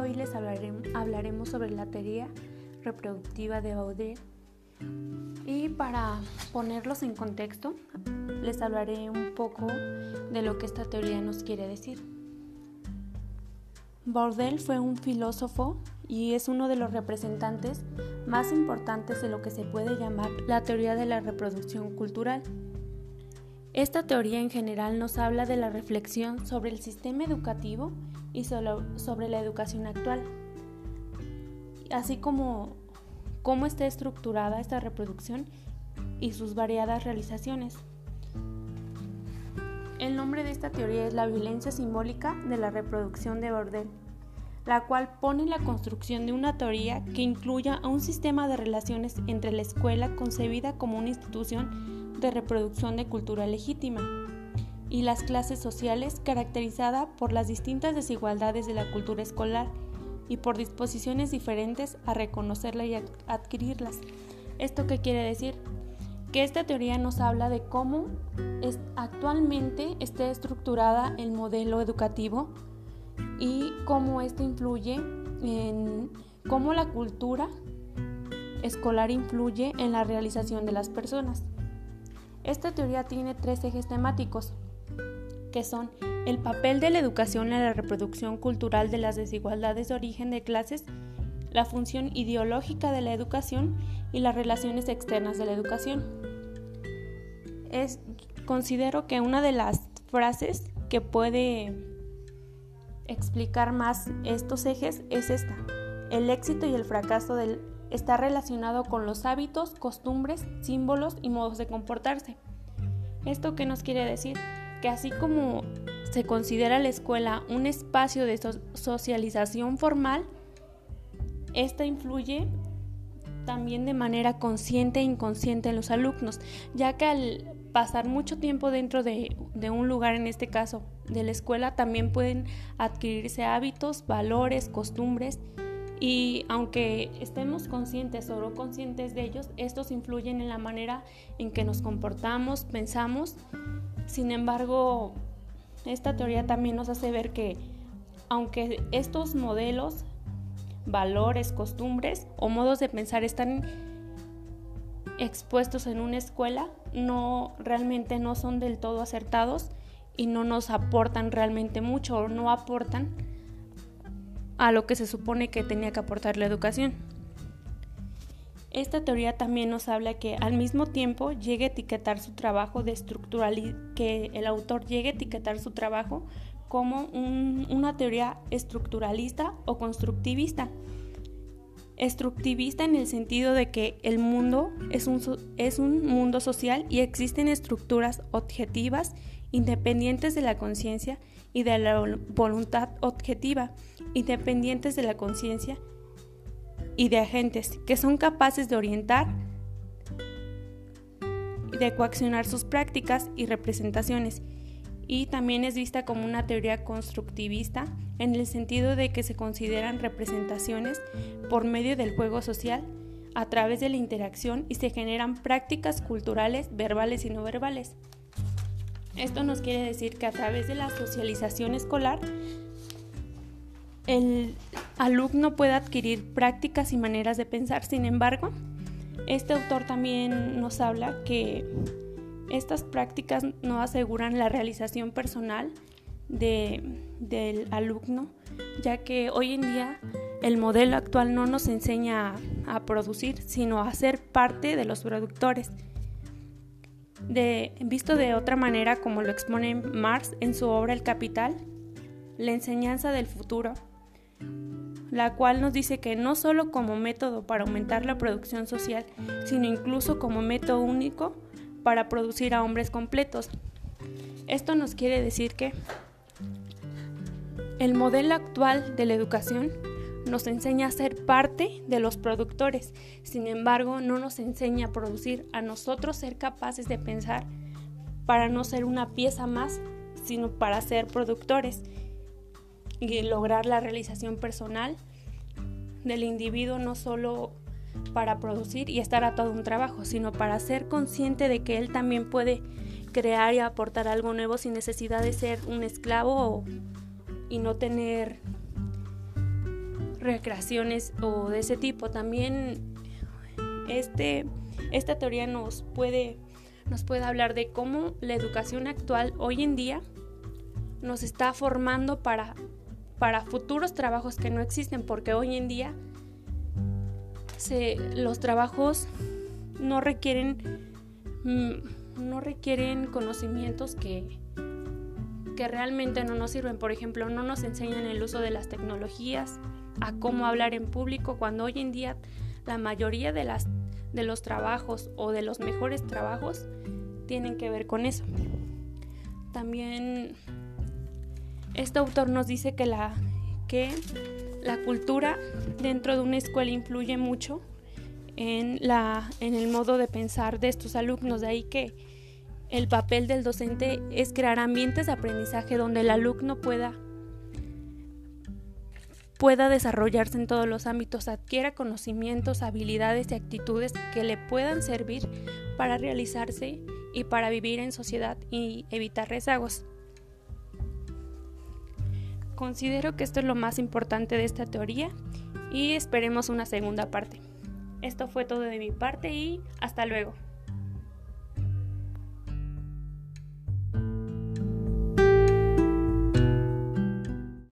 hoy les hablaremos sobre la teoría reproductiva de Baudel. Y para ponerlos en contexto, les hablaré un poco de lo que esta teoría nos quiere decir. Baudel fue un filósofo y es uno de los representantes más importantes de lo que se puede llamar la teoría de la reproducción cultural. Esta teoría en general nos habla de la reflexión sobre el sistema educativo y sobre la educación actual, así como cómo está estructurada esta reproducción y sus variadas realizaciones. El nombre de esta teoría es la violencia simbólica de la reproducción de Bordel, la cual pone la construcción de una teoría que incluya a un sistema de relaciones entre la escuela concebida como una institución de reproducción de cultura legítima y las clases sociales caracterizada por las distintas desigualdades de la cultura escolar y por disposiciones diferentes a reconocerla y adquirirlas. ¿Esto qué quiere decir? que esta teoría nos habla de cómo actualmente está estructurada el modelo educativo y cómo esto influye en cómo la cultura escolar influye en la realización de las personas. Esta teoría tiene tres ejes temáticos, que son el papel de la educación en la reproducción cultural de las desigualdades de origen de clases, la función ideológica de la educación y las relaciones externas de la educación. Es, considero que una de las frases que puede explicar más estos ejes es esta. El éxito y el fracaso del, está relacionado con los hábitos, costumbres, símbolos y modos de comportarse. ¿Esto qué nos quiere decir? Que así como se considera la escuela un espacio de socialización formal, esta influye también de manera consciente e inconsciente en los alumnos, ya que al pasar mucho tiempo dentro de, un lugar, en este caso de la escuela, también pueden adquirirse hábitos, valores, costumbres y aunque estemos conscientes o no conscientes de ellos, estos influyen en la manera en que nos comportamos, pensamos. Sin embargo, esta teoría también nos hace ver que aunque estos modelos, valores, costumbres o modos de pensar están expuestos en una escuela no realmente no son del todo acertados y no nos aportan realmente mucho o no aportan a lo que se supone que tenía que aportar la educación. Esta teoría también nos habla que al mismo tiempo llegue a etiquetar su trabajo de estructural que el autor llegue a etiquetar su trabajo como una teoría estructuralista o constructivista. Estructivista en el sentido de que el mundo es un, es un mundo social y existen estructuras objetivas independientes de la conciencia y de la voluntad objetiva, independientes de la conciencia y de agentes que son capaces de orientar y de coaccionar sus prácticas y representaciones y también es vista como una teoría constructivista en el sentido de que se consideran representaciones por medio del juego social a través de la interacción y se generan prácticas culturales verbales y no verbales. Esto nos quiere decir que a través de la socialización escolar el alumno puede adquirir prácticas y maneras de pensar. Sin embargo, este autor también nos habla que estas prácticas no aseguran la realización personal del alumno, ya que hoy en día el modelo actual no nos enseña a, producir, sino a ser parte de los productores. visto de otra manera, como lo expone Marx en su obra El Capital, la enseñanza del futuro, la cual nos dice que no solo como método para aumentar la producción social, sino incluso como método único para producir a hombres completos. Esto nos quiere decir que el modelo actual de la educación nos enseña a ser parte de los productores, sin embargo no nos enseña a producir, a nosotros ser capaces de pensar para no ser una pieza más, sino para ser productores y lograr la realización personal del individuo no solo para producir y estar a todo un trabajo, sino para ser consciente de que él también puede crear y aportar algo nuevo sin necesidad de ser un esclavo y no tener recreaciones o de ese tipo. También este, esta teoría nos puede, nos puede hablar de cómo la educación actual hoy en día nos está formando para, para futuros trabajos que no existen, porque hoy en día se, los trabajos no requieren, mm, no requieren conocimientos que, que realmente no nos sirven. Por ejemplo, no nos enseñan el uso de las tecnologías, a cómo hablar en público, cuando hoy en día la mayoría de, las, de los trabajos o de los mejores trabajos tienen que ver con eso. También este autor nos dice que la, que la cultura dentro de una escuela influye mucho en, la, en el modo de pensar de estos alumnos. De ahí que el papel del docente es crear ambientes de aprendizaje donde el alumno pueda pueda desarrollarse en todos los ámbitos, adquiera conocimientos, habilidades y actitudes que le puedan servir para realizarse y para vivir en sociedad y evitar rezagos. Considero que esto es lo más importante de esta teoría y esperemos una segunda parte. Esto fue todo de mi parte y hasta luego.